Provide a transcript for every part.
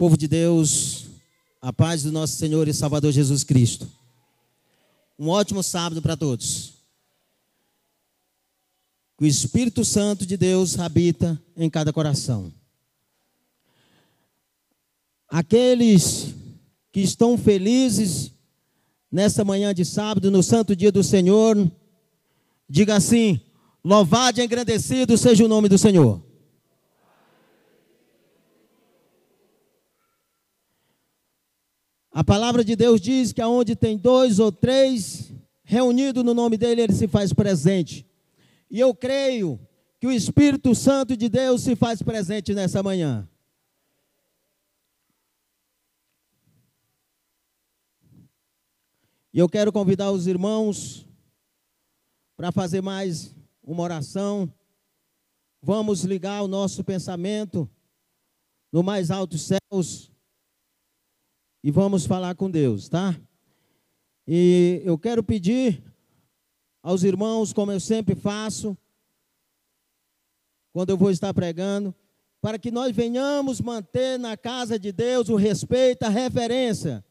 Povo de Deus, a paz do nosso Senhor e Salvador Jesus Cristo. Um ótimo sábado para todos. Que o Espírito Santo de Deus habita em cada coração. Aqueles que estão felizes nessa manhã de sábado, no santo dia do Senhor, diga assim: louvado e engrandecido seja o nome do Senhor. A palavra de Deus diz que aonde tem dois ou três reunidos no nome dele, ele se faz presente. E eu creio que o Espírito Santo de Deus se faz presente nessa manhã. E eu quero convidar os irmãos para fazer mais uma oração. Vamos ligar o nosso pensamento no mais altos céus e vamos falar com Deus, tá? E eu quero pedir aos irmãos, como eu sempre faço, quando eu vou estar pregando, para que nós venhamos manter na casa de Deus o respeito, a referência.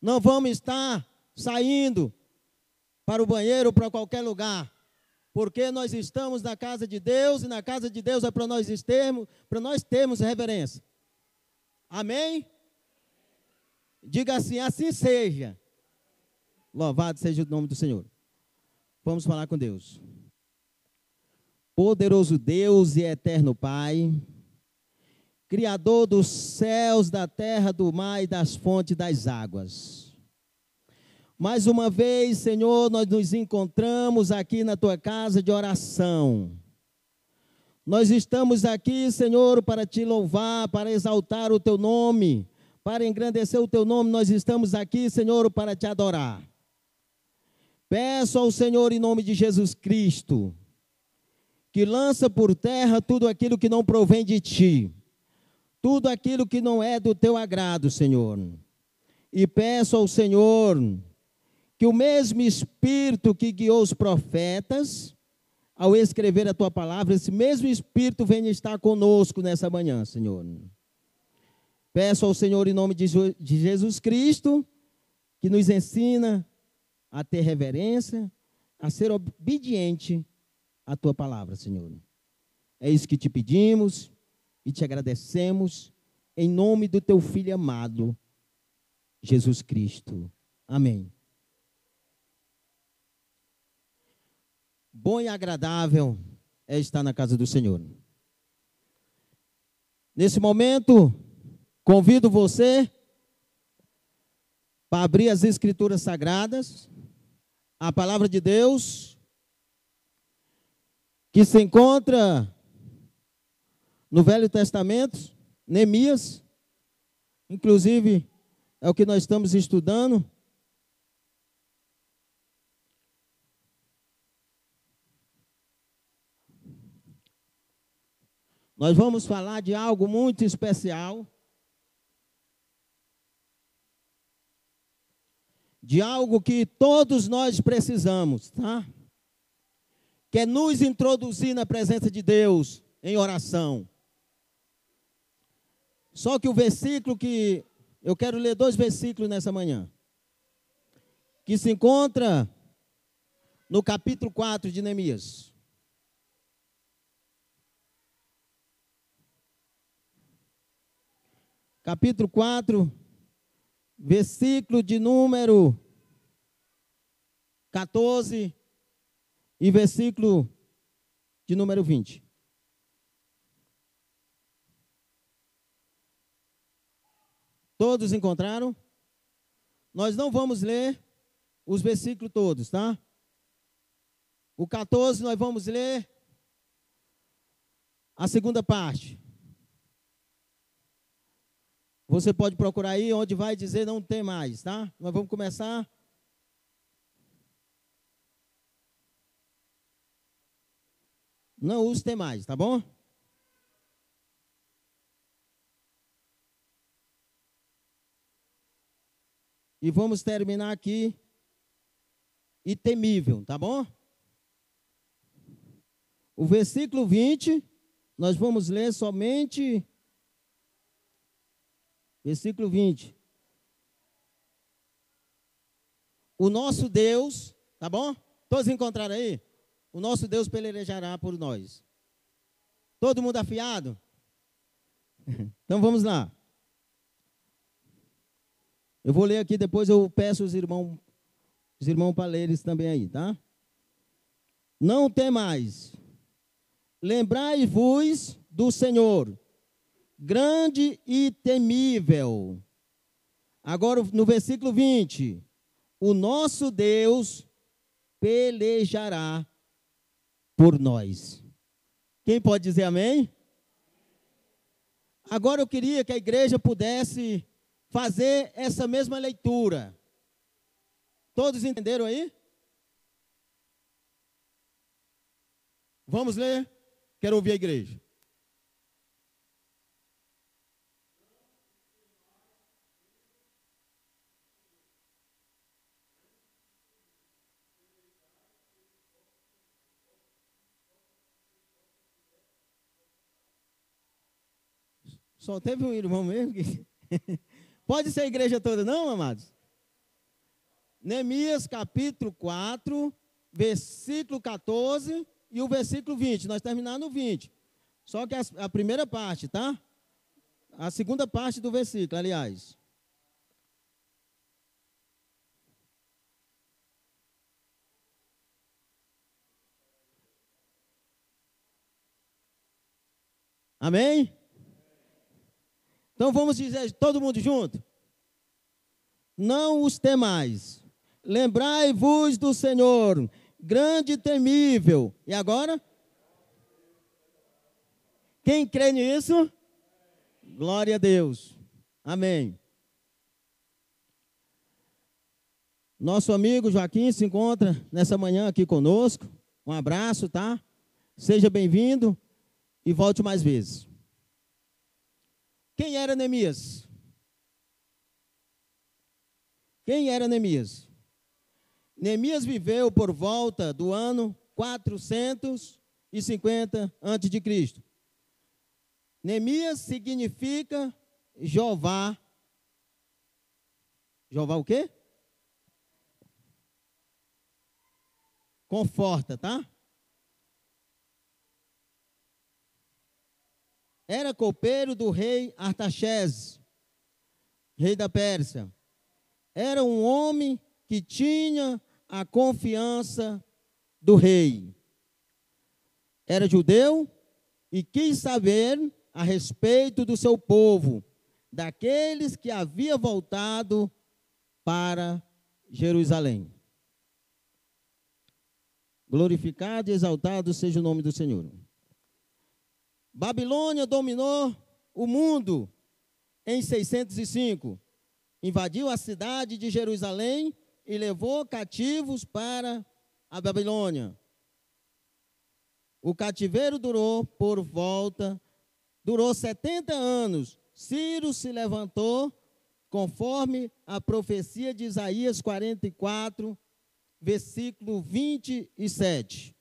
Não vamos estar saindo para o banheiro ou para qualquer lugar, porque nós estamos na casa de Deus e na casa de Deus é para nós termos, para nós termos reverência. Amém? Diga assim: assim seja. Louvado seja o nome do Senhor. Vamos falar com Deus. Poderoso Deus e eterno Pai, Criador dos céus, da terra, do mar e das fontes das águas. Mais uma vez, Senhor, nós nos encontramos aqui na tua casa de oração. Nós estamos aqui, Senhor, para te louvar, para exaltar o teu nome para engrandecer o teu nome, nós estamos aqui, Senhor, para te adorar. Peço ao Senhor, em nome de Jesus Cristo, que lança por terra tudo aquilo que não provém de ti, tudo aquilo que não é do teu agrado, Senhor. E peço ao Senhor que o mesmo Espírito que guiou os profetas, ao escrever a tua palavra, esse mesmo Espírito venha estar conosco nessa manhã, Senhor. Peço ao Senhor, em nome de Jesus Cristo, que nos ensina a ter reverência, a ser obediente à tua palavra, Senhor. É isso que te pedimos e te agradecemos, em nome do teu Filho amado, Jesus Cristo. Amém. Bom e agradável é estar na casa do Senhor. Nesse momento, Convido você para abrir as Escrituras Sagradas, a palavra de Deus, que se encontra no Velho Testamento, Neemias, inclusive é o que nós estamos estudando. Nós vamos falar de algo muito especial. De algo que todos nós precisamos, tá? Que é nos introduzir na presença de Deus em oração. Só que o versículo que eu quero ler dois versículos nessa manhã. Que se encontra no capítulo 4 de Neemias. Capítulo 4, versículo de número 14 e versículo de número 20. Todos encontraram? Nós não vamos ler os versículos todos, tá? O 14 nós vamos ler a segunda parte. Você pode procurar aí onde vai dizer não tem mais, tá? Nós vamos começar. Não use tem mais, tá bom? E vamos terminar aqui. E temível, tá bom? O versículo 20, nós vamos ler somente versículo 20. O nosso Deus, tá bom? Todos encontraram aí? O nosso Deus pelejará por nós. Todo mundo afiado? Então vamos lá. Eu vou ler aqui, depois eu peço os irmãos, os irmãos para ler eles também aí, tá? Não tem mais. Lembrai-vos do Senhor, grande e temível. Agora no versículo 20: O nosso Deus pelejará por nós. Quem pode dizer amém? Agora eu queria que a igreja pudesse fazer essa mesma leitura. Todos entenderam aí? Vamos ler? Quero ouvir a igreja. Só teve um irmão mesmo que. Pode ser a igreja toda, não, amados? Neemias capítulo 4, versículo 14 e o versículo 20. Nós terminamos no 20. Só que a, a primeira parte, tá? A segunda parte do versículo, aliás. Amém? Então vamos dizer todo mundo junto? Não os temais. Lembrai-vos do Senhor, grande e temível. E agora? Quem crê nisso? Glória a Deus. Amém. Nosso amigo Joaquim se encontra nessa manhã aqui conosco. Um abraço, tá? Seja bem-vindo e volte mais vezes. Quem era Neemias? Quem era Neemias? Neemias viveu por volta do ano 450 a.C. Neemias significa Jeová. Jeová o quê? Conforta, tá? Era copeiro do rei Artaxerxes, rei da Pérsia. Era um homem que tinha a confiança do rei. Era judeu e quis saber a respeito do seu povo, daqueles que havia voltado para Jerusalém. Glorificado e exaltado seja o nome do Senhor. Babilônia dominou o mundo em 605. Invadiu a cidade de Jerusalém e levou cativos para a Babilônia. O cativeiro durou por volta, durou 70 anos. Ciro se levantou conforme a profecia de Isaías 44, versículo 27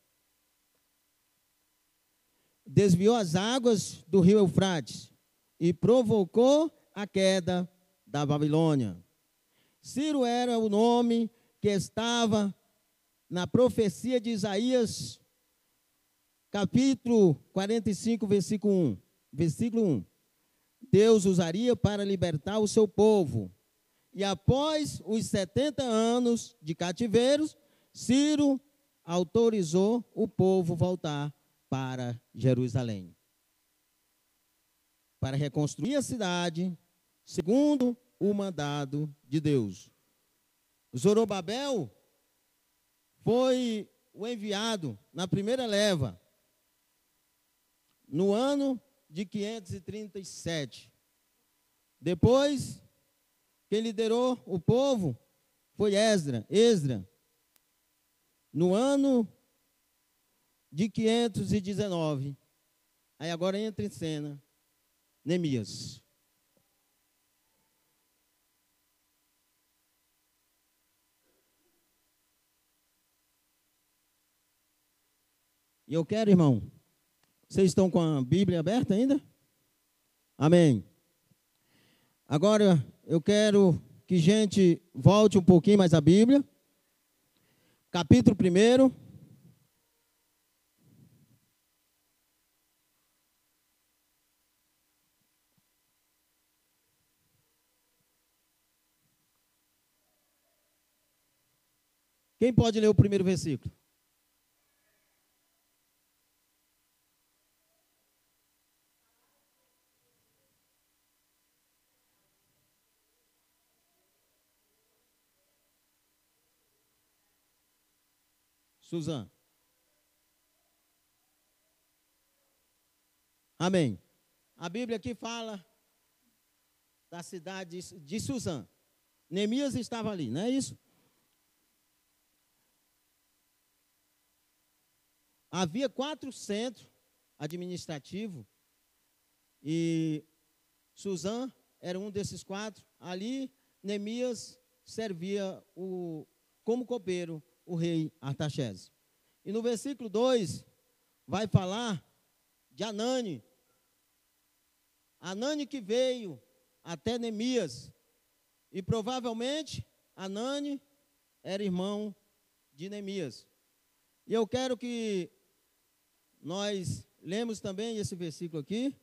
desviou as águas do rio Eufrates e provocou a queda da Babilônia. Ciro era o nome que estava na profecia de Isaías, capítulo 45, versículo 1. Versículo 1. Deus usaria para libertar o seu povo. E após os 70 anos de cativeiros, Ciro autorizou o povo voltar para Jerusalém. Para reconstruir a cidade, segundo o mandado de Deus. Zorobabel foi o enviado na primeira leva, no ano de 537. Depois, quem liderou o povo foi Esdra, Esdra. No ano de 519. Aí agora entra em cena Neemias. E eu quero, irmão, vocês estão com a Bíblia aberta ainda? Amém. Agora eu quero que gente volte um pouquinho mais à Bíblia. Capítulo 1. Quem pode ler o primeiro versículo? Suzan. Amém. A Bíblia aqui fala da cidade de Suzã. Neemias estava ali, não é isso? Havia quatro centros administrativos e Suzã era um desses quatro. Ali, Neemias servia o, como copeiro o rei Artaxerxes. E no versículo 2 vai falar de Anani. Anani que veio até Neemias. E provavelmente Anani era irmão de Neemias. E eu quero que nós lemos também esse versículo aqui.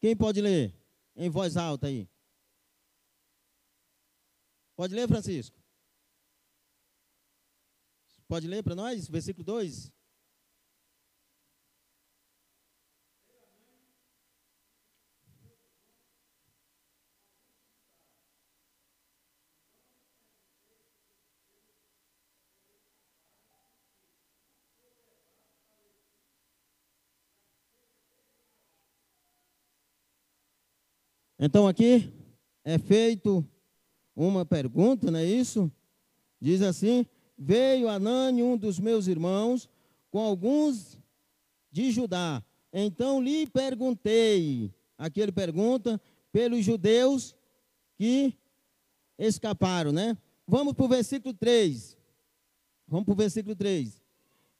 Quem pode ler em voz alta aí? Pode ler, Francisco? Pode ler para nós, versículo 2? Então aqui é feito uma pergunta, não é isso? Diz assim: Veio Anani, um dos meus irmãos, com alguns de Judá. Então lhe perguntei, aqui ele pergunta, pelos judeus que escaparam, né? Vamos para o versículo 3. Vamos para o versículo 3.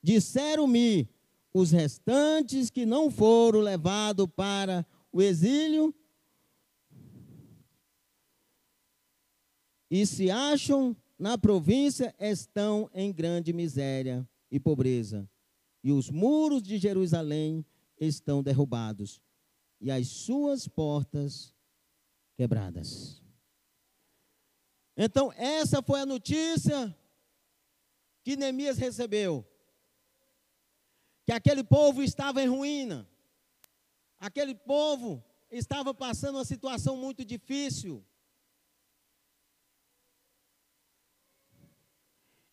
Disseram-me os restantes que não foram levados para o exílio e se acham na província estão em grande miséria e pobreza, e os muros de Jerusalém estão derrubados, e as suas portas quebradas. Então, essa foi a notícia que Neemias recebeu. Que aquele povo estava em ruína. Aquele povo estava passando uma situação muito difícil.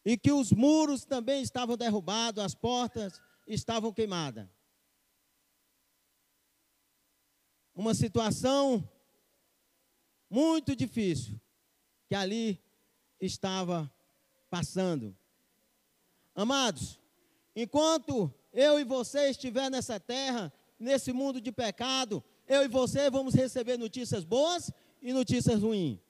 E que os muros também estavam derrubados, as portas estavam queimadas. Uma situação muito difícil que ali estava passando. Amados, enquanto eu e você estiver nessa terra, nesse mundo de pecado, eu e você vamos receber notícias boas e notícias ruins.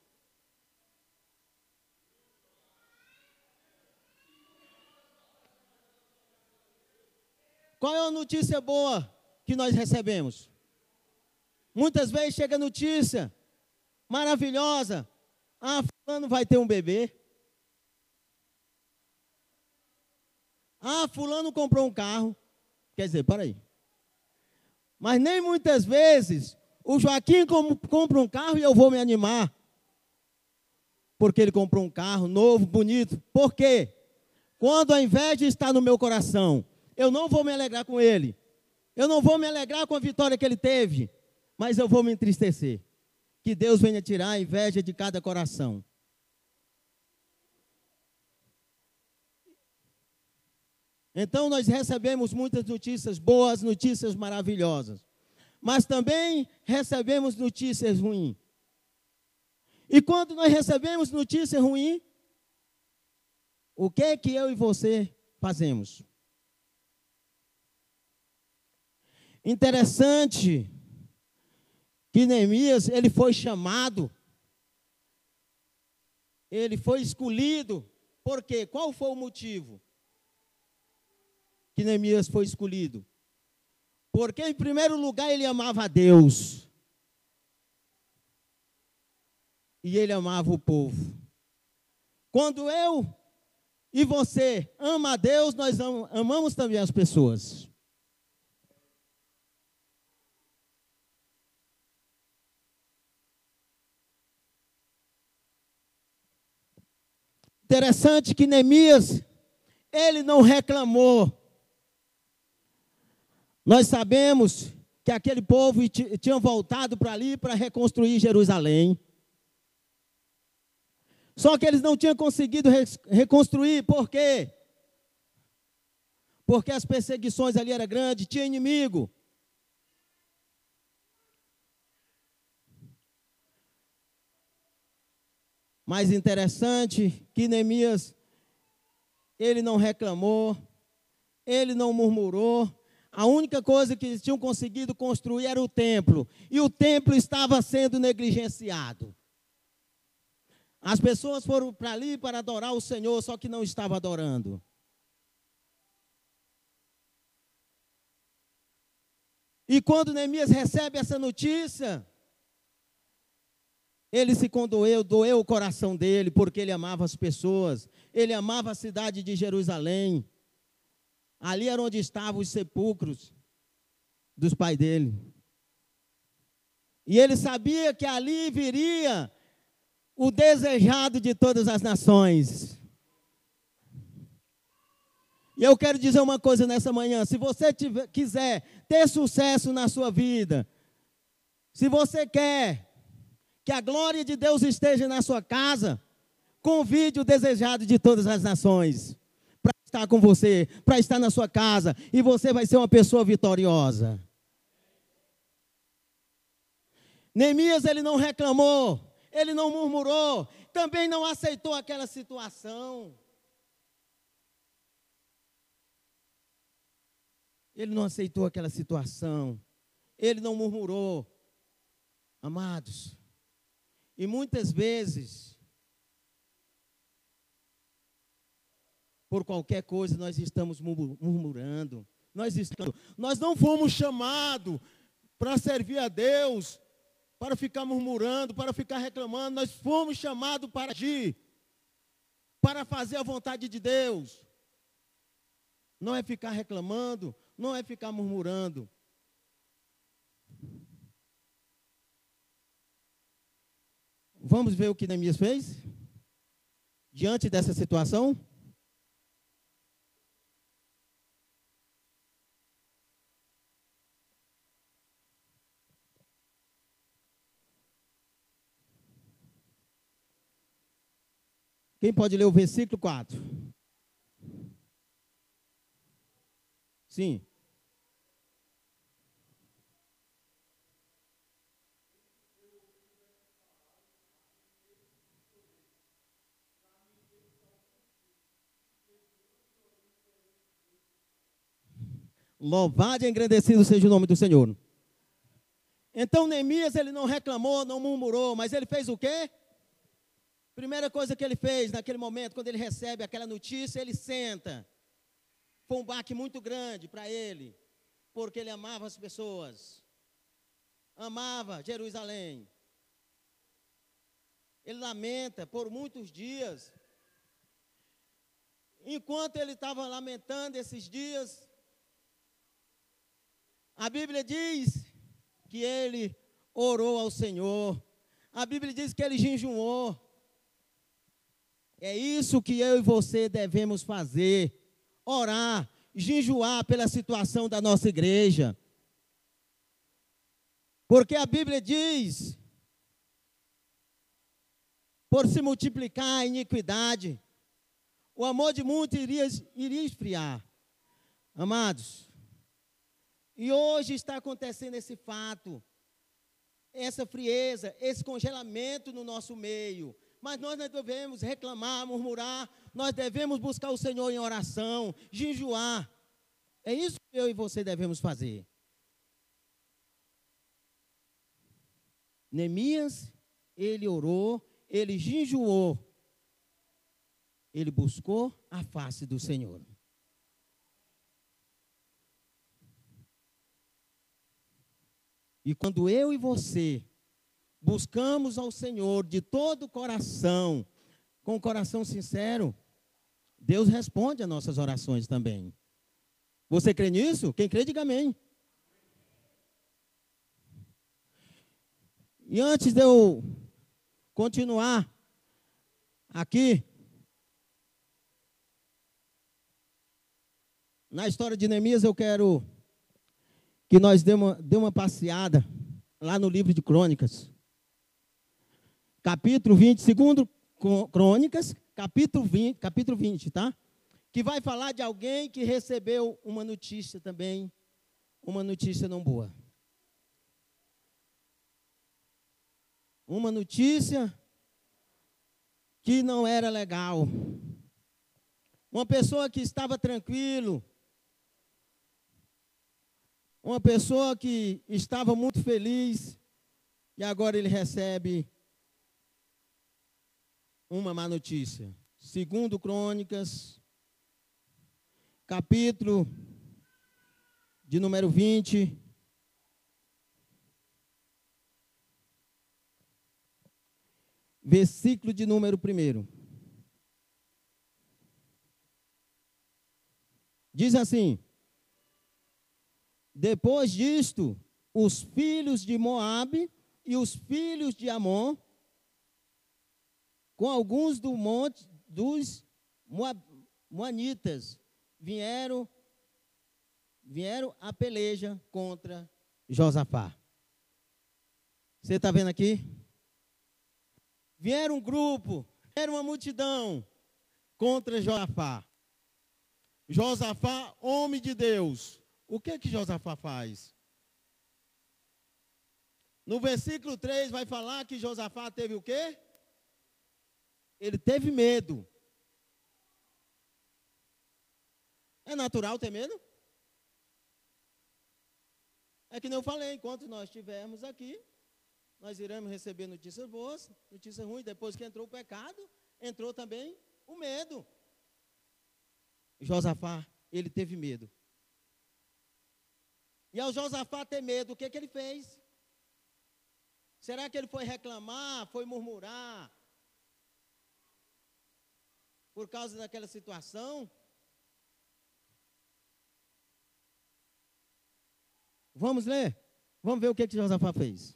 Qual é a notícia boa que nós recebemos? Muitas vezes chega notícia maravilhosa. Ah, fulano vai ter um bebê. Ah, fulano comprou um carro. Quer dizer, para aí. Mas nem muitas vezes o Joaquim compra um carro e eu vou me animar. Porque ele comprou um carro novo, bonito. Por quê? Quando a inveja está no meu coração, eu não vou me alegrar com ele. Eu não vou me alegrar com a vitória que ele teve, mas eu vou me entristecer. Que Deus venha tirar a inveja de cada coração. Então nós recebemos muitas notícias boas, notícias maravilhosas. Mas também recebemos notícias ruins. E quando nós recebemos notícias ruins, o que é que eu e você fazemos? Interessante que Neemias, ele foi chamado, ele foi escolhido, por quê? Qual foi o motivo que Neemias foi escolhido? Porque, em primeiro lugar, ele amava a Deus. E ele amava o povo. Quando eu e você ama a Deus, nós amamos também as pessoas. Interessante que Neemias, ele não reclamou. Nós sabemos que aquele povo tinha voltado para ali para reconstruir Jerusalém. Só que eles não tinham conseguido reconstruir, por quê? Porque as perseguições ali eram grandes, tinha inimigo. Mas interessante que Neemias, ele não reclamou, ele não murmurou. A única coisa que eles tinham conseguido construir era o templo. E o templo estava sendo negligenciado. As pessoas foram para ali para adorar o Senhor, só que não estavam adorando. E quando Neemias recebe essa notícia, ele se condoeu, doeu o coração dele, porque ele amava as pessoas, ele amava a cidade de Jerusalém. Ali era onde estavam os sepulcros dos pais dele. E ele sabia que ali viria o desejado de todas as nações. E eu quero dizer uma coisa nessa manhã: se você tiver, quiser ter sucesso na sua vida, se você quer que a glória de Deus esteja na sua casa. Convide o desejado de todas as nações para estar com você, para estar na sua casa, e você vai ser uma pessoa vitoriosa. Neemias ele não reclamou, ele não murmurou, também não aceitou aquela situação. Ele não aceitou aquela situação. Ele não murmurou. Amados, e muitas vezes, por qualquer coisa, nós estamos murmurando. Nós, estamos, nós não fomos chamados para servir a Deus, para ficar murmurando, para ficar reclamando. Nós fomos chamados para agir, para fazer a vontade de Deus. Não é ficar reclamando, não é ficar murmurando. Vamos ver o que Neemias fez? Diante dessa situação? Quem pode ler o versículo 4? Sim. Louvado e engrandecido seja o nome do Senhor. Então Neemias ele não reclamou, não murmurou, mas ele fez o quê? Primeira coisa que ele fez naquele momento, quando ele recebe aquela notícia, ele senta. Foi um baque muito grande para ele, porque ele amava as pessoas, amava Jerusalém. Ele lamenta por muitos dias. Enquanto ele estava lamentando esses dias, a Bíblia diz que ele orou ao Senhor. A Bíblia diz que ele jejuou. É isso que eu e você devemos fazer: orar, jejuar pela situação da nossa igreja. Porque a Bíblia diz: por se multiplicar a iniquidade, o amor de muitos iria, iria esfriar. Amados, e hoje está acontecendo esse fato, essa frieza, esse congelamento no nosso meio. Mas nós não devemos reclamar, murmurar, nós devemos buscar o Senhor em oração, jejuar. É isso que eu e você devemos fazer. Neemias, ele orou, ele jejuou, ele buscou a face do Senhor. E quando eu e você buscamos ao Senhor de todo o coração, com o coração sincero, Deus responde às nossas orações também. Você crê nisso? Quem crê, diga amém. E antes de eu continuar aqui, na história de Neemias, eu quero que nós demos uma, uma passeada lá no livro de Crônicas. Capítulo 20, segundo Crônicas, capítulo 20, capítulo 20, tá? Que vai falar de alguém que recebeu uma notícia também, uma notícia não boa. Uma notícia que não era legal. Uma pessoa que estava tranquilo, uma pessoa que estava muito feliz e agora ele recebe uma má notícia. Segundo Crônicas, capítulo de número 20. Versículo de número 1. Diz assim: depois disto, os filhos de Moabe e os filhos de Amon, com alguns do monte dos Moanitas, vieram vieram a peleja contra Josafá. Você está vendo aqui? Vieram um grupo, era uma multidão contra Josafá. Josafá, homem de Deus, o que que Josafá faz? No versículo 3 vai falar que Josafá teve o quê? Ele teve medo. É natural ter medo? É que nem eu falei, enquanto nós estivermos aqui, nós iremos receber notícias boas, notícias ruins. Depois que entrou o pecado, entrou também o medo. Josafá, ele teve medo. E ao Josafá ter medo, o que, que ele fez? Será que ele foi reclamar, foi murmurar? Por causa daquela situação? Vamos ler? Vamos ver o que, que Josafá fez.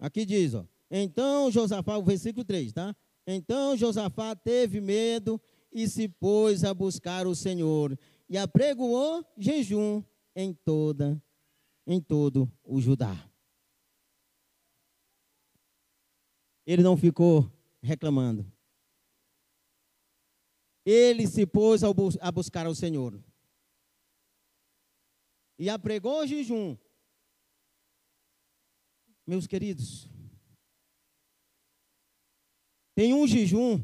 Aqui diz, ó. Então Josafá, o versículo 3, tá? Então Josafá teve medo e se pôs a buscar o Senhor e apregoou jejum em toda em todo o Judá. Ele não ficou reclamando. Ele se pôs a buscar o Senhor. E apregou jejum meus queridos, tem um jejum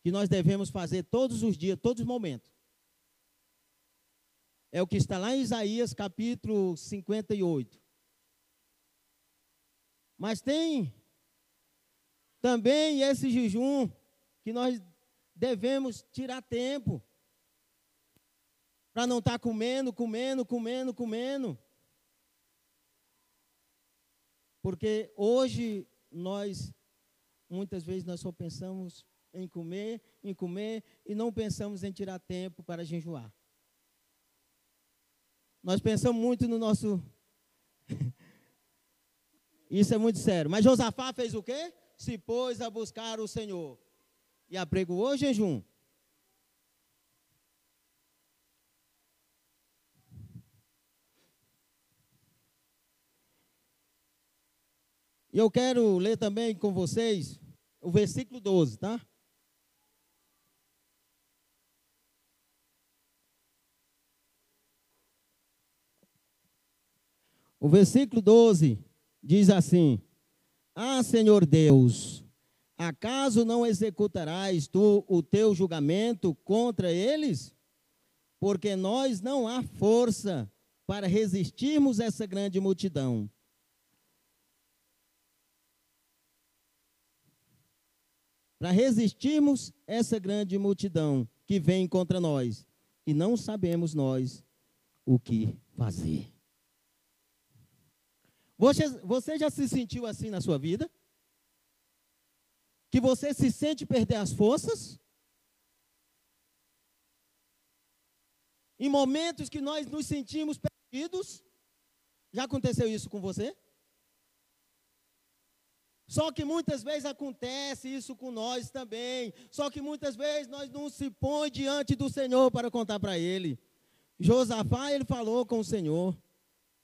que nós devemos fazer todos os dias, todos os momentos. É o que está lá em Isaías capítulo 58. Mas tem também esse jejum que nós devemos tirar tempo para não estar tá comendo, comendo, comendo, comendo. Porque hoje nós, muitas vezes, nós só pensamos em comer, em comer, e não pensamos em tirar tempo para jejuar. Nós pensamos muito no nosso. Isso é muito sério. Mas Josafá fez o quê? Se pôs a buscar o Senhor. E apregoou jejum. E eu quero ler também com vocês o versículo 12, tá? O versículo 12 diz assim: Ah, Senhor Deus, acaso não executarás tu o teu julgamento contra eles? Porque nós não há força para resistirmos essa grande multidão para resistirmos essa grande multidão que vem contra nós e não sabemos nós o que fazer. Você, você já se sentiu assim na sua vida? Que você se sente perder as forças? Em momentos que nós nos sentimos perdidos? Já aconteceu isso com você? Só que muitas vezes acontece isso com nós também. Só que muitas vezes nós não se põe diante do Senhor para contar para Ele. Josafá, ele falou com o Senhor: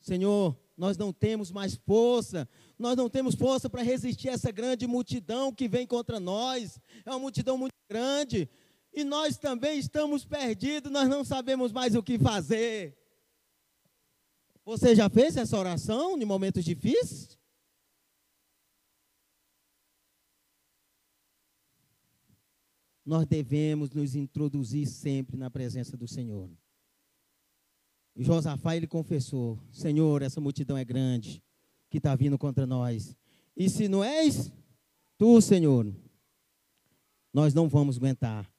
Senhor, nós não temos mais força, nós não temos força para resistir a essa grande multidão que vem contra nós. É uma multidão muito grande. E nós também estamos perdidos, nós não sabemos mais o que fazer. Você já fez essa oração em momentos difíceis? Nós devemos nos introduzir sempre na presença do Senhor. E Josafá, ele confessou: Senhor, essa multidão é grande, que está vindo contra nós. E se não és tu, Senhor, nós não vamos aguentar,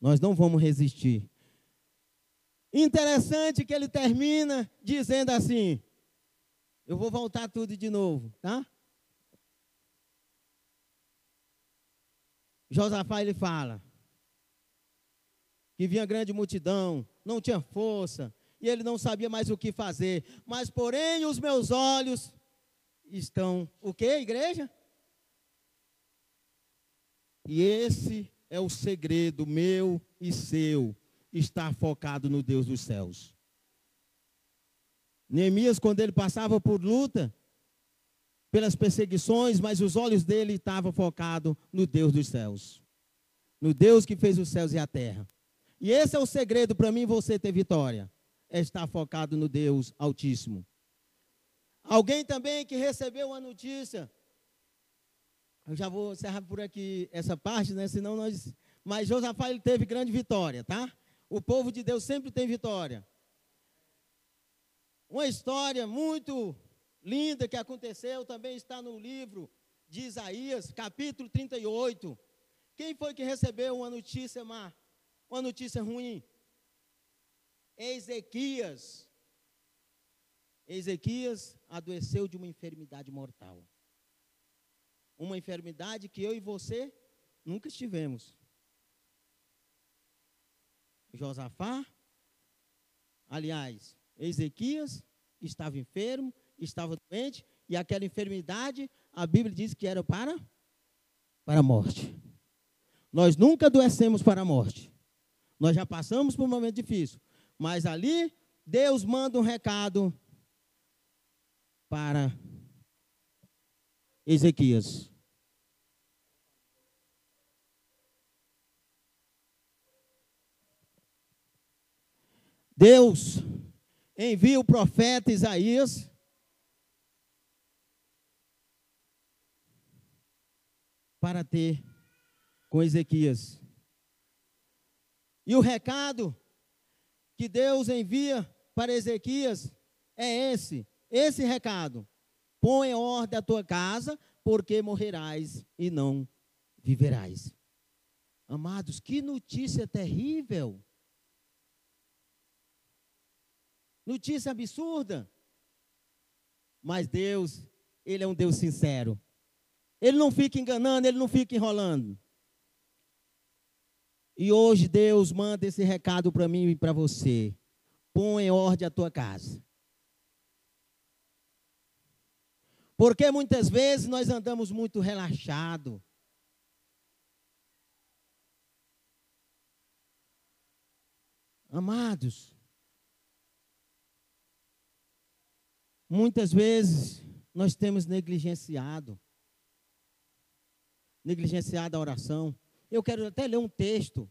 nós não vamos resistir. Interessante que ele termina dizendo assim: Eu vou voltar tudo de novo, tá? Josafá ele fala que vinha grande multidão, não tinha força, e ele não sabia mais o que fazer. Mas porém os meus olhos estão o que, igreja? E esse é o segredo meu e seu, estar focado no Deus dos céus. Neemias, quando ele passava por luta, pelas perseguições, mas os olhos dele estavam focados no Deus dos céus. No Deus que fez os céus e a terra. E esse é o segredo para mim você ter vitória. É estar focado no Deus Altíssimo. Alguém também que recebeu uma notícia. Eu já vou encerrar por aqui essa parte, né? Senão nós. Mas Josafá ele teve grande vitória, tá? O povo de Deus sempre tem vitória. Uma história muito linda que aconteceu também está no livro de Isaías, capítulo 38. Quem foi que recebeu uma notícia má? Uma notícia ruim? Ezequias. Ezequias adoeceu de uma enfermidade mortal. Uma enfermidade que eu e você nunca estivemos. Josafá, aliás, Ezequias estava enfermo, estava doente, e aquela enfermidade, a Bíblia diz que era para para a morte. Nós nunca adoecemos para a morte. Nós já passamos por um momento difícil, mas ali Deus manda um recado para Ezequias. Deus envia o profeta Isaías para ter com Ezequias. E o recado que Deus envia para Ezequias é esse, esse recado. Põe em ordem a tua casa, porque morrerás e não viverás. Amados, que notícia terrível. Notícia absurda. Mas Deus, Ele é um Deus sincero. Ele não fica enganando, ele não fica enrolando. E hoje Deus manda esse recado para mim e para você. Põe em ordem a tua casa. Porque muitas vezes nós andamos muito relaxado. Amados, muitas vezes nós temos negligenciado negligenciada a oração. Eu quero até ler um texto.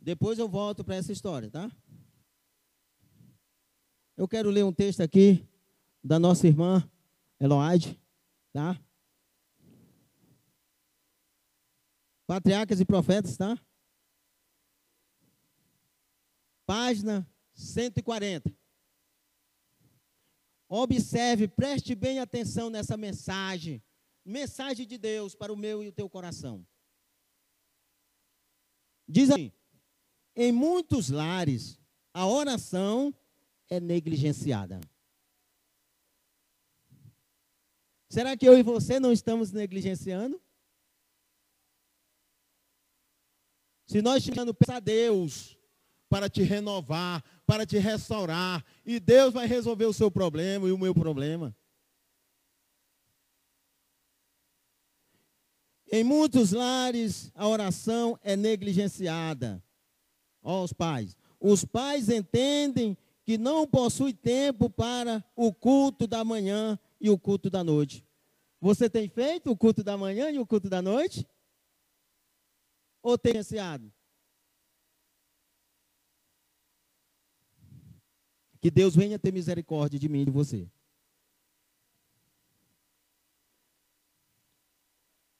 Depois eu volto para essa história, tá? Eu quero ler um texto aqui da nossa irmã Eloide, tá? Patriarcas e Profetas, tá? Página 140. Observe, preste bem atenção nessa mensagem. Mensagem de Deus para o meu e o teu coração. Diz assim: em muitos lares, a oração é negligenciada. Será que eu e você não estamos negligenciando? Se nós estivermos a Deus para te renovar, para te restaurar, e Deus vai resolver o seu problema e o meu problema. Em muitos lares, a oração é negligenciada. Ó, os pais. Os pais entendem que não possui tempo para o culto da manhã e o culto da noite. Você tem feito o culto da manhã e o culto da noite? Ou tem ansiado? Que Deus venha ter misericórdia de mim e de você.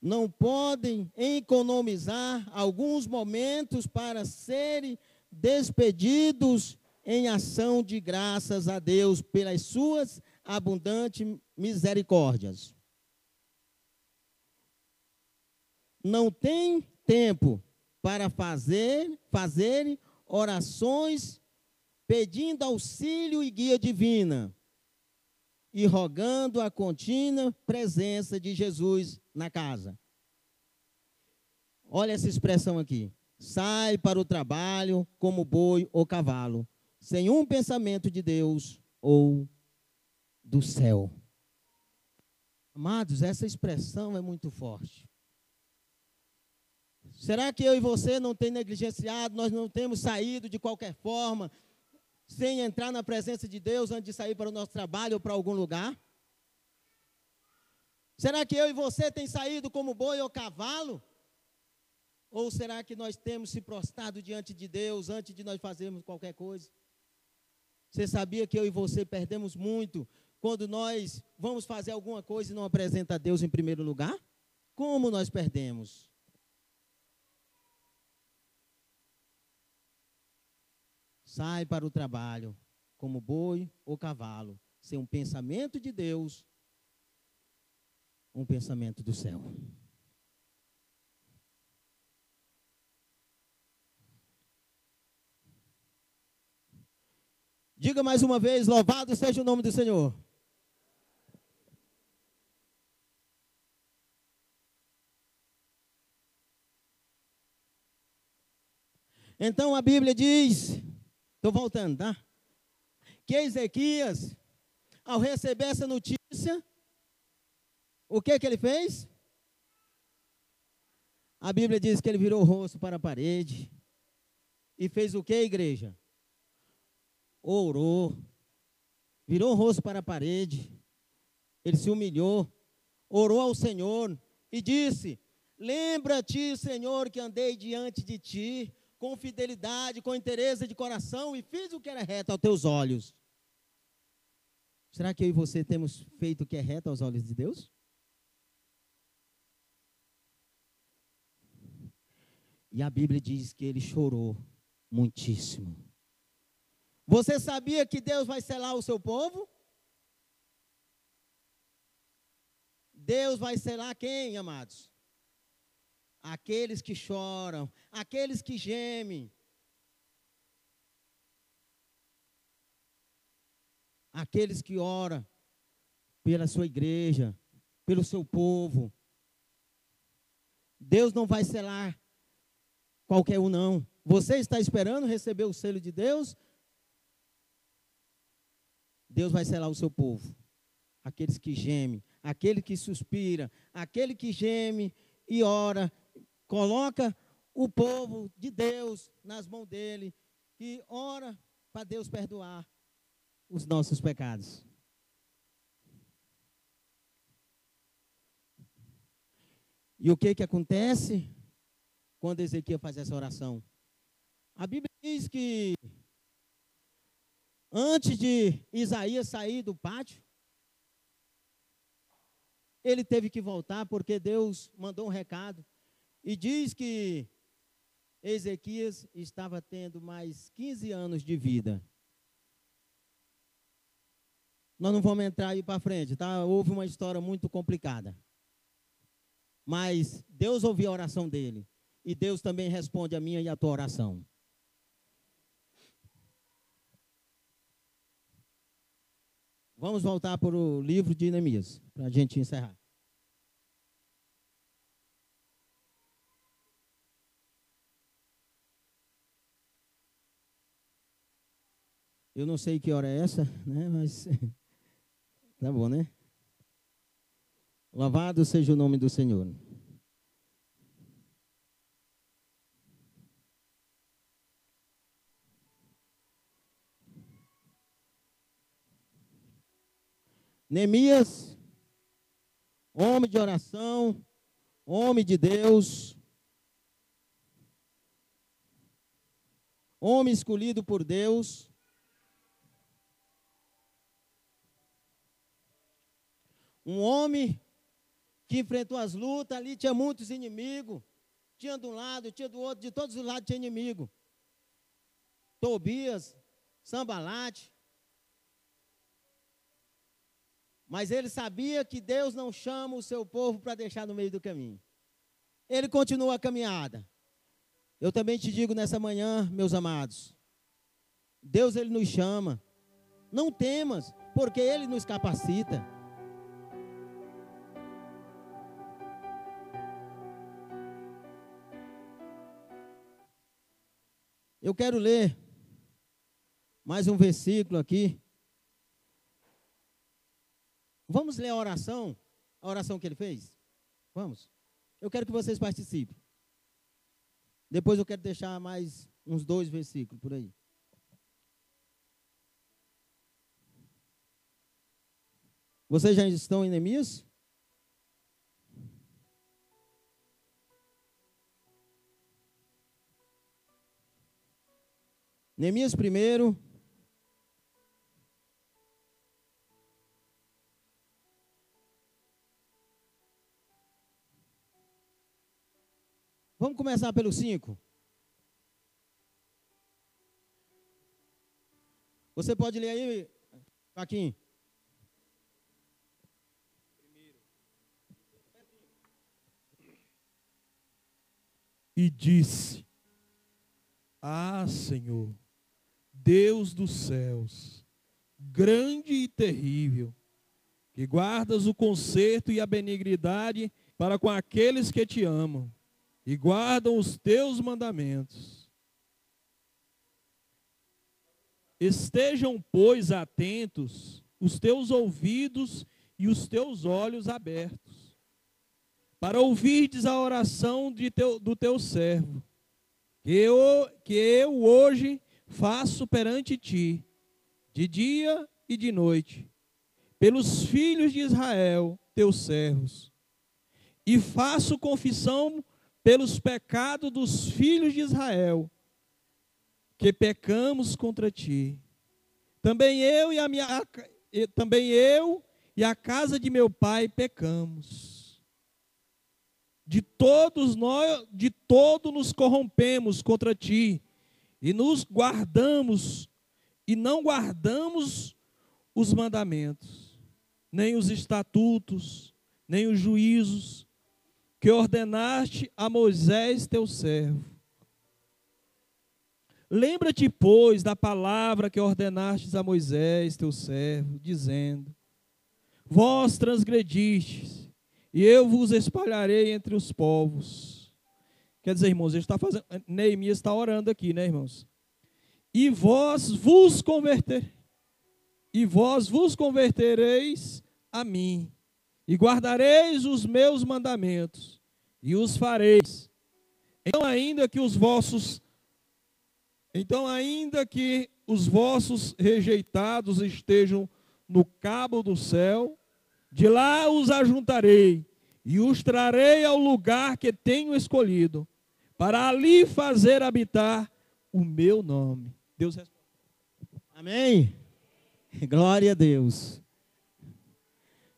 Não podem economizar alguns momentos para serem despedidos em ação de graças a Deus pelas suas abundantes misericórdias. Não tem tempo para fazer fazer orações pedindo auxílio e guia divina e rogando a contínua presença de Jesus na casa. Olha essa expressão aqui. Sai para o trabalho como boi ou cavalo, sem um pensamento de Deus ou do céu. Amados, essa expressão é muito forte. Será que eu e você não tem negligenciado, nós não temos saído de qualquer forma, sem entrar na presença de Deus antes de sair para o nosso trabalho ou para algum lugar? Será que eu e você tem saído como boi ou cavalo? Ou será que nós temos se prostrado diante de Deus antes de nós fazermos qualquer coisa? Você sabia que eu e você perdemos muito quando nós vamos fazer alguma coisa e não apresenta a Deus em primeiro lugar? Como nós perdemos? Sai para o trabalho como boi ou cavalo, sem um pensamento de Deus, um pensamento do céu. Diga mais uma vez: louvado seja o nome do Senhor. Então a Bíblia diz Estou voltando, tá? Que Ezequias, ao receber essa notícia, o que que ele fez? A Bíblia diz que ele virou o rosto para a parede e fez o que, igreja? Orou. Virou o rosto para a parede. Ele se humilhou, orou ao Senhor e disse: Lembra-te, Senhor, que andei diante de ti com fidelidade, com interesse de coração e fiz o que era reto aos teus olhos. Será que eu e você temos feito o que é reto aos olhos de Deus? E a Bíblia diz que ele chorou muitíssimo. Você sabia que Deus vai selar o seu povo? Deus vai selar quem, amados? Aqueles que choram, aqueles que gemem, aqueles que oram pela sua igreja, pelo seu povo. Deus não vai selar qualquer um, não. Você está esperando receber o selo de Deus? Deus vai selar o seu povo. Aqueles que gemem, aquele que suspira, aquele que geme e ora Coloca o povo de Deus nas mãos dele e ora para Deus perdoar os nossos pecados. E o que que acontece quando Ezequiel faz essa oração? A Bíblia diz que antes de Isaías sair do pátio, ele teve que voltar porque Deus mandou um recado e diz que Ezequias estava tendo mais 15 anos de vida. Nós não vamos entrar aí para frente, tá? Houve uma história muito complicada. Mas Deus ouviu a oração dele. E Deus também responde a minha e a tua oração. Vamos voltar para o livro de Neemias, para a gente encerrar. Eu não sei que hora é essa, né? Mas tá bom, né? Louvado seja o nome do Senhor. Neemias, homem de oração, homem de Deus, homem escolhido por Deus, um homem que enfrentou as lutas, ali tinha muitos inimigos, tinha de um lado, tinha do outro, de todos os lados tinha inimigo. Tobias, Sambalate, Mas ele sabia que Deus não chama o seu povo para deixar no meio do caminho. Ele continua a caminhada. Eu também te digo nessa manhã, meus amados, Deus ele nos chama. Não temas, porque ele nos capacita. Eu quero ler mais um versículo aqui. Vamos ler a oração, a oração que ele fez? Vamos. Eu quero que vocês participem. Depois eu quero deixar mais uns dois versículos por aí. Vocês já estão em Neemias? Neemias primeiro, Vamos começar pelo 5. Você pode ler aí, Paquim? E disse: Ah, Senhor, Deus dos céus, grande e terrível, que guardas o conserto e a benignidade para com aqueles que te amam e guardam os teus mandamentos. Estejam, pois, atentos os teus ouvidos e os teus olhos abertos, para ouvirdes a oração teu, do teu servo, que eu, que eu hoje faço perante ti, de dia e de noite, pelos filhos de Israel, teus servos, e faço confissão pelos pecados dos filhos de Israel, que pecamos contra ti. Também eu e a minha também eu e a casa de meu pai pecamos. De todos nós, de todo nos corrompemos contra ti e nos guardamos e não guardamos os mandamentos, nem os estatutos, nem os juízos, que ordenaste a Moisés teu servo. Lembra-te, pois, da palavra que ordenastes a Moisés teu servo, dizendo: Vós transgredistes, e eu vos espalharei entre os povos. Quer dizer, irmãos, ele está fazendo, Neemias está orando aqui, né, irmãos? E vós vos converter, e vós vos convertereis a mim, e guardareis os meus mandamentos, e os fareis. Então, ainda que os vossos então, ainda que os vossos rejeitados estejam no cabo do céu, de lá os ajuntarei e os trarei ao lugar que tenho escolhido, para ali fazer habitar o meu nome. Deus responde. Amém. Glória a Deus.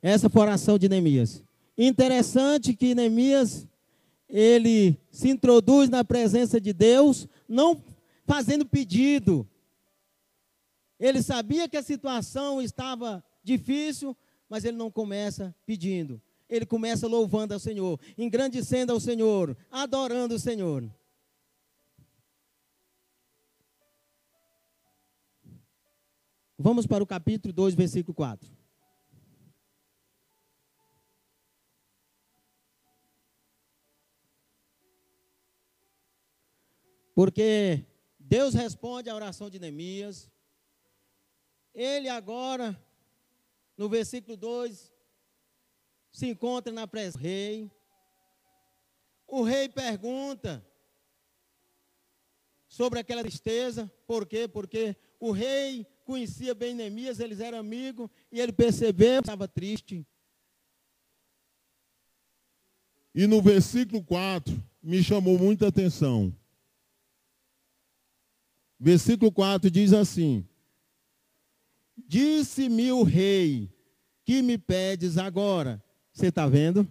Essa foi a oração de Neemias. Interessante que Neemias, ele se introduz na presença de Deus, não fazendo pedido. Ele sabia que a situação estava difícil, mas ele não começa pedindo. Ele começa louvando ao Senhor, engrandecendo ao Senhor, adorando o Senhor. Vamos para o capítulo 2, versículo 4. Porque Deus responde à oração de Neemias. Ele agora, no versículo 2, se encontra na presença do rei. O rei pergunta sobre aquela tristeza. Por quê? Porque o rei conhecia bem Neemias, eles eram amigos, e ele percebeu que estava triste. E no versículo 4, me chamou muita atenção. Versículo 4 diz assim: Disse-me o rei, que me pedes agora? Você está vendo?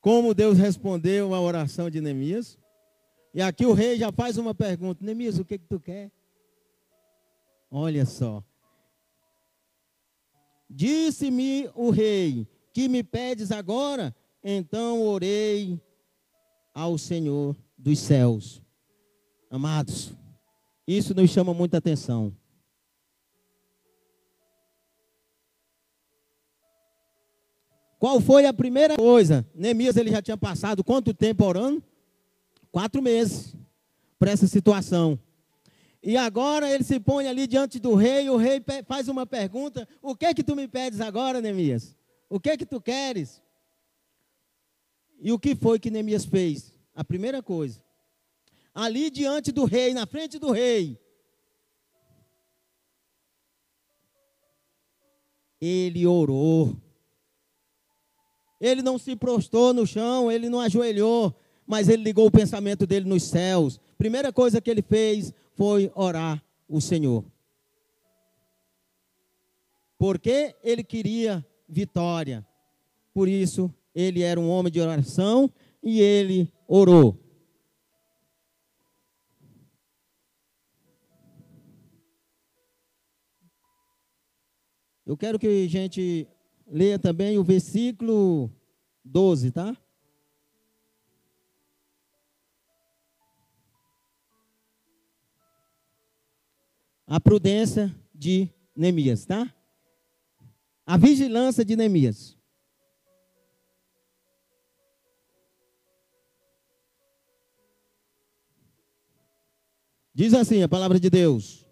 Como Deus respondeu à oração de Neemias? E aqui o rei já faz uma pergunta: Neemias, o que, que tu quer? Olha só. Disse-me o rei, que me pedes agora? Então orei ao Senhor dos céus. Amados, isso nos chama muita atenção. Qual foi a primeira coisa? Neemias ele já tinha passado quanto tempo orando? Quatro meses para essa situação. E agora ele se põe ali diante do rei, o rei faz uma pergunta: O que é que tu me pedes agora, Neemias? O que é que tu queres? E o que foi que Neemias fez? A primeira coisa, ali diante do rei, na frente do rei. Ele orou. Ele não se prostrou no chão, ele não ajoelhou, mas ele ligou o pensamento dele nos céus. Primeira coisa que ele fez foi orar o Senhor. Porque ele queria vitória. Por isso, ele era um homem de oração e ele orou. Eu quero que a gente leia também o versículo 12, tá? A prudência de Neemias, tá? A vigilância de Neemias. Diz assim a palavra de Deus,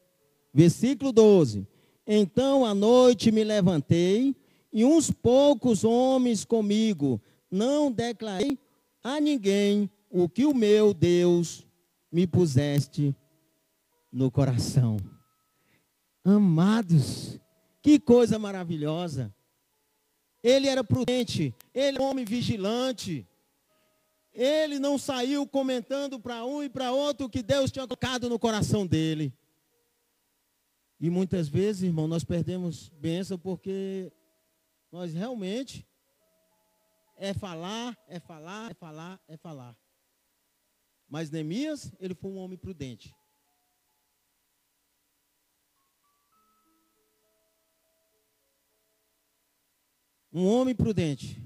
versículo 12: então à noite me levantei, e uns poucos homens comigo, não declarei a ninguém o que o meu Deus me puseste no coração. Amados, que coisa maravilhosa. Ele era prudente, ele era um homem vigilante. Ele não saiu comentando para um e para outro o que Deus tinha colocado no coração dele. E muitas vezes, irmão, nós perdemos bênção porque nós realmente é falar, é falar, é falar, é falar. Mas Neemias, ele foi um homem prudente. Um homem prudente.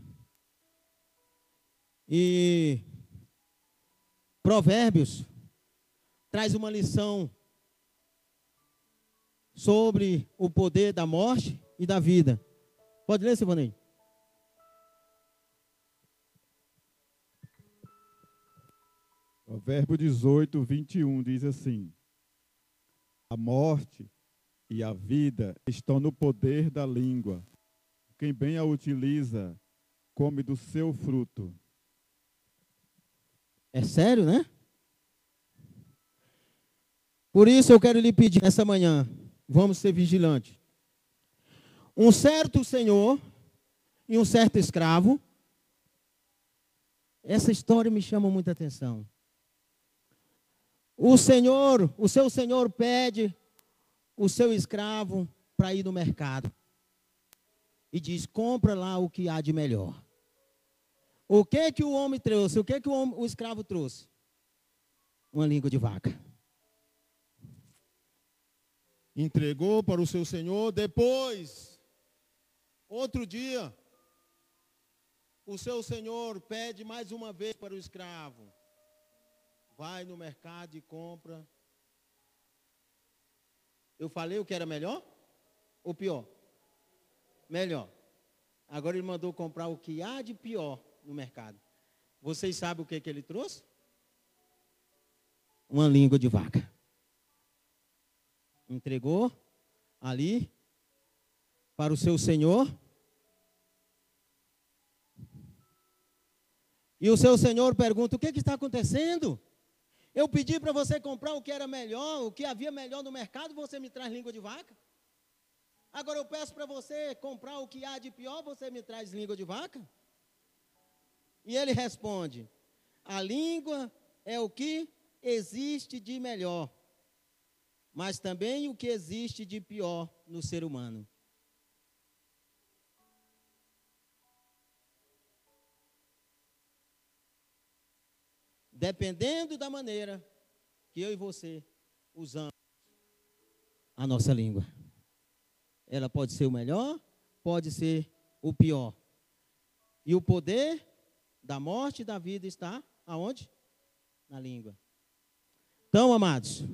E Provérbios traz uma lição sobre o poder da morte e da vida. Pode ler, Silvanei? Provérbio 18, 21 diz assim: A morte e a vida estão no poder da língua. Quem bem a utiliza, come do seu fruto. É sério, né? Por isso eu quero lhe pedir nessa manhã, Vamos ser vigilantes. Um certo senhor e um certo escravo. Essa história me chama muita atenção. O senhor, o seu senhor pede o seu escravo para ir no mercado. E diz: compra lá o que há de melhor. O que que o homem trouxe? O que que o, homem, o escravo trouxe? Uma língua de vaca entregou para o seu senhor. Depois Outro dia, o seu senhor pede mais uma vez para o escravo: vai no mercado e compra. Eu falei o que era melhor ou pior? Melhor. Agora ele mandou comprar o que há de pior no mercado. Vocês sabem o que, que ele trouxe? Uma língua de vaca. Entregou ali para o seu senhor. E o seu senhor pergunta: O que, que está acontecendo? Eu pedi para você comprar o que era melhor, o que havia melhor no mercado, você me traz língua de vaca? Agora eu peço para você comprar o que há de pior, você me traz língua de vaca? E ele responde: A língua é o que existe de melhor, mas também o que existe de pior no ser humano. Dependendo da maneira que eu e você usamos a nossa língua. Ela pode ser o melhor, pode ser o pior. E o poder da morte e da vida está aonde? Na língua. Então, amados,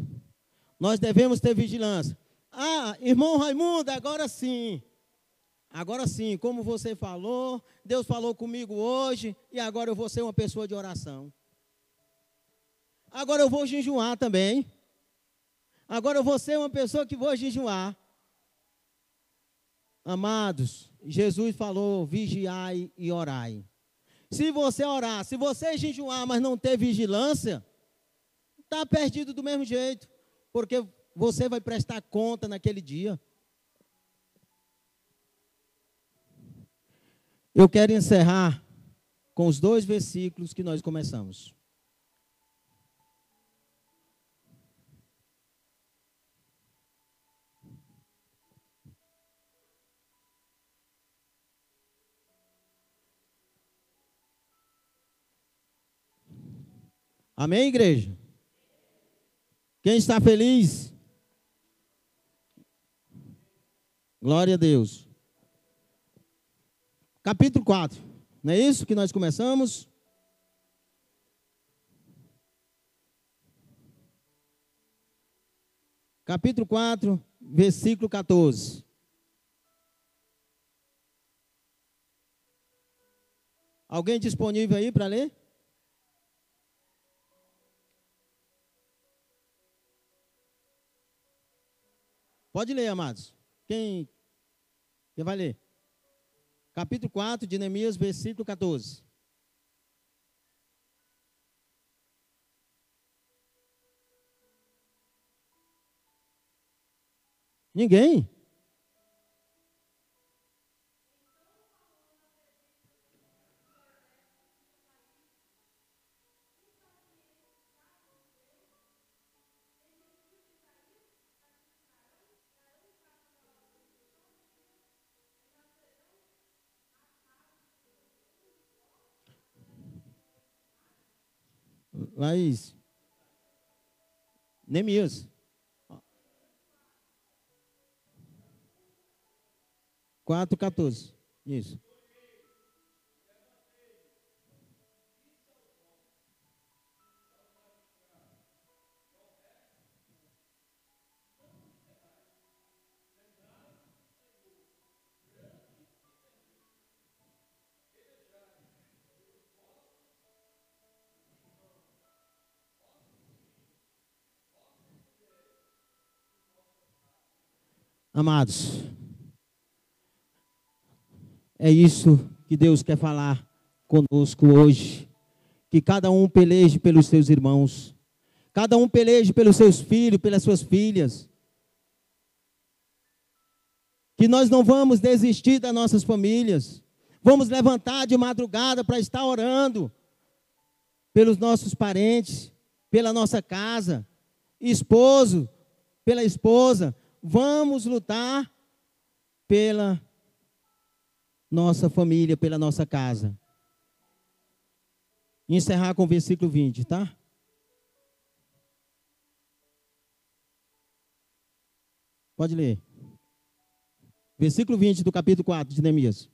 nós devemos ter vigilância. Ah, irmão Raimundo, agora sim. Agora sim, como você falou, Deus falou comigo hoje e agora eu vou ser uma pessoa de oração. Agora eu vou jejuar também. Agora eu vou ser uma pessoa que vou jejuar. Amados, Jesus falou: vigiai e orai. Se você orar, se você jejuar, mas não ter vigilância, está perdido do mesmo jeito, porque você vai prestar conta naquele dia. Eu quero encerrar com os dois versículos que nós começamos. Amém, igreja? Quem está feliz? Glória a Deus. Capítulo 4. Não é isso que nós começamos? Capítulo 4, versículo 14. Alguém disponível aí para ler? Pode ler, amados. Quem, quem vai ler? Capítulo 4 de Neemias, versículo 14. Ninguém? Laís. Quatro, quatorze. Isso. Amados, é isso que Deus quer falar conosco hoje. Que cada um peleje pelos seus irmãos, cada um peleje pelos seus filhos, pelas suas filhas. Que nós não vamos desistir das nossas famílias. Vamos levantar de madrugada para estar orando pelos nossos parentes, pela nossa casa, esposo, pela esposa, Vamos lutar pela nossa família, pela nossa casa. Encerrar com o versículo 20, tá? Pode ler. Versículo 20 do capítulo 4 de Neemias.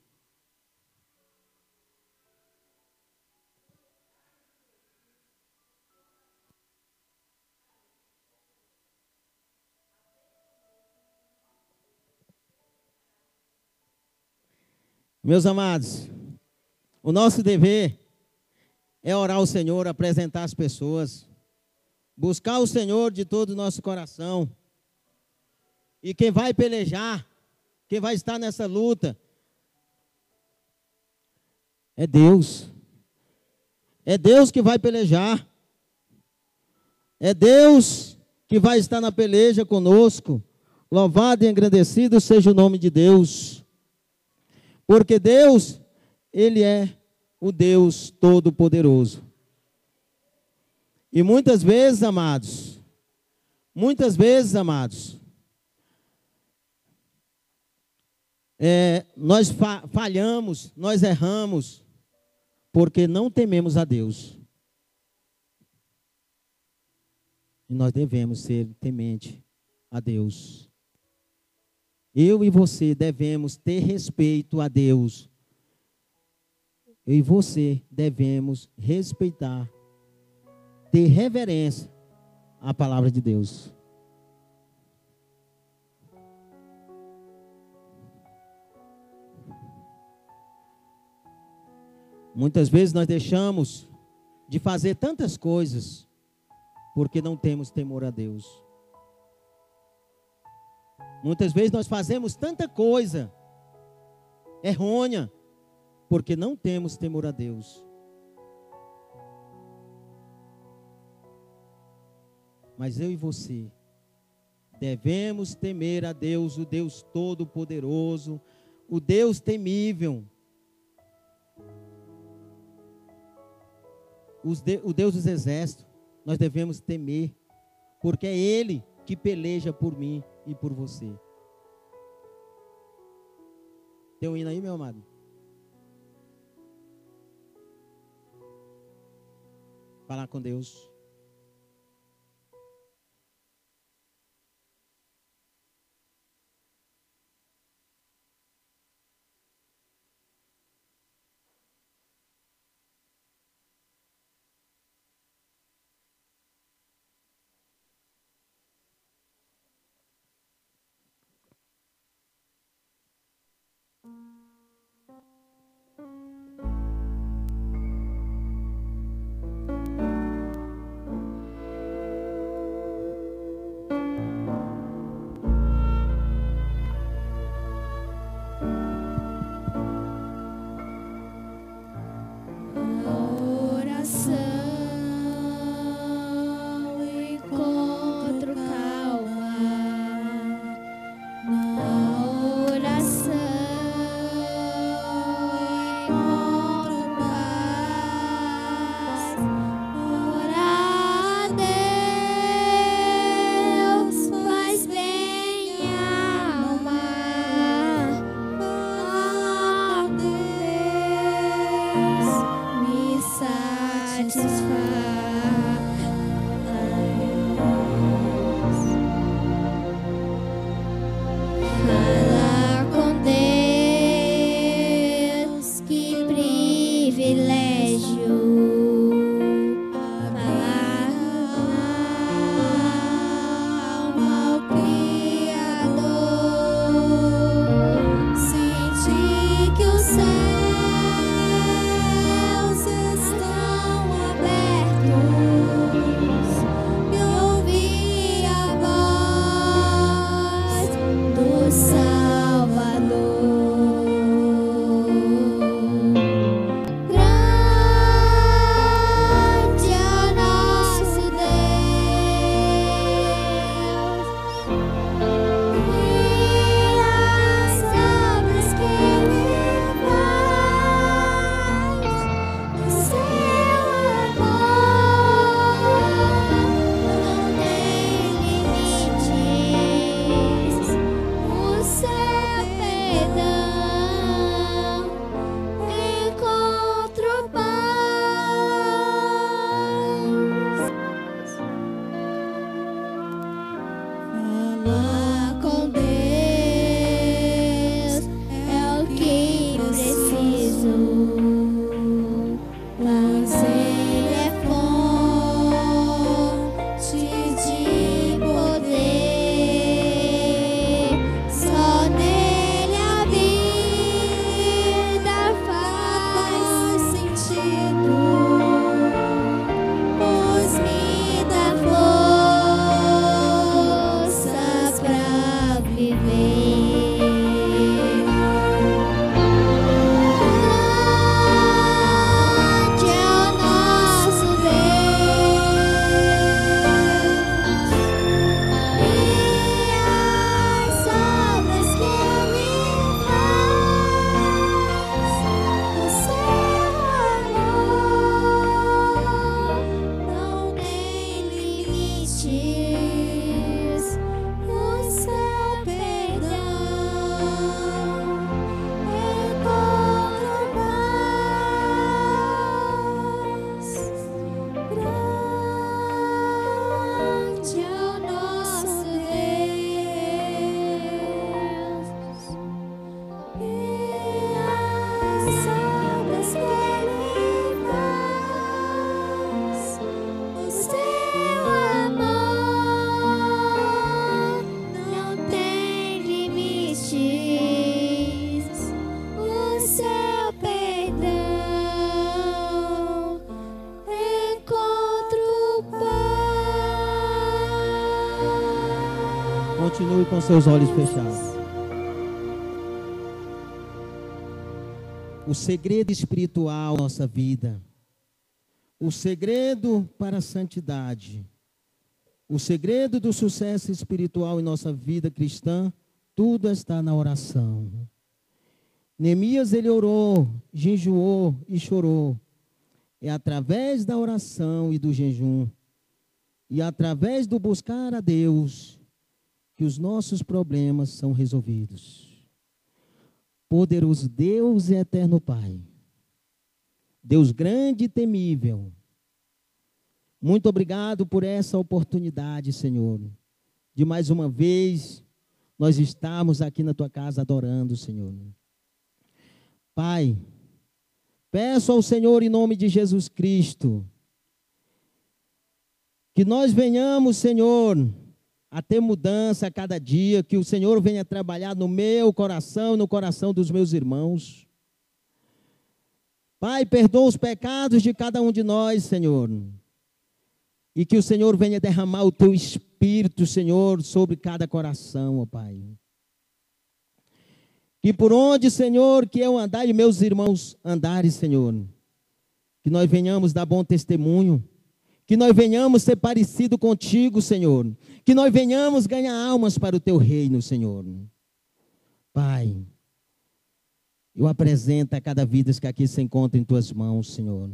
Meus amados, o nosso dever é orar ao Senhor, apresentar as pessoas, buscar o Senhor de todo o nosso coração. E quem vai pelejar, quem vai estar nessa luta, é Deus. É Deus que vai pelejar. É Deus que vai estar na peleja conosco. Louvado e engrandecido seja o nome de Deus. Porque Deus, Ele é o Deus Todo-Poderoso. E muitas vezes, amados, muitas vezes, amados, é, nós fa falhamos, nós erramos, porque não tememos a Deus. E nós devemos ser temente a Deus. Eu e você devemos ter respeito a Deus. Eu e você devemos respeitar, ter reverência à palavra de Deus. Muitas vezes nós deixamos de fazer tantas coisas porque não temos temor a Deus. Muitas vezes nós fazemos tanta coisa errônea, porque não temos temor a Deus. Mas eu e você devemos temer a Deus, o Deus Todo-Poderoso, o Deus temível, o Deus dos exércitos. Nós devemos temer, porque é Ele que peleja por mim e por você. Tem um hino aí, meu amado? Falar com Deus. Seus olhos fechados. O segredo espiritual da nossa vida, o segredo para a santidade, o segredo do sucesso espiritual em nossa vida cristã, tudo está na oração. Neemias ele orou, jejuou e chorou. É através da oração e do jejum e através do buscar a Deus que os nossos problemas são resolvidos. Poderoso Deus e eterno Pai, Deus grande e temível, muito obrigado por essa oportunidade, Senhor, de mais uma vez nós estamos aqui na tua casa adorando, Senhor. Pai, peço ao Senhor em nome de Jesus Cristo, que nós venhamos, Senhor, a ter mudança a cada dia, que o Senhor venha trabalhar no meu coração no coração dos meus irmãos. Pai, perdoa os pecados de cada um de nós, Senhor. E que o Senhor venha derramar o teu espírito, Senhor, sobre cada coração, ó Pai. Que por onde, Senhor, que eu andar e meus irmãos andarem, Senhor, que nós venhamos dar bom testemunho que nós venhamos ser parecido contigo, Senhor. Que nós venhamos ganhar almas para o teu reino, Senhor. Pai, eu apresento a cada vida que aqui se encontra em tuas mãos, Senhor.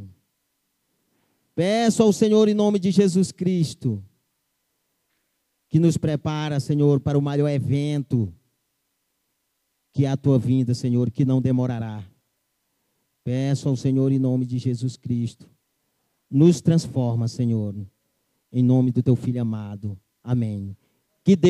Peço ao Senhor, em nome de Jesus Cristo, que nos prepara, Senhor, para o maior evento, que é a tua vinda, Senhor, que não demorará. Peço ao Senhor, em nome de Jesus Cristo, nos transforma, Senhor. Em nome do teu filho amado. Amém. Que Deus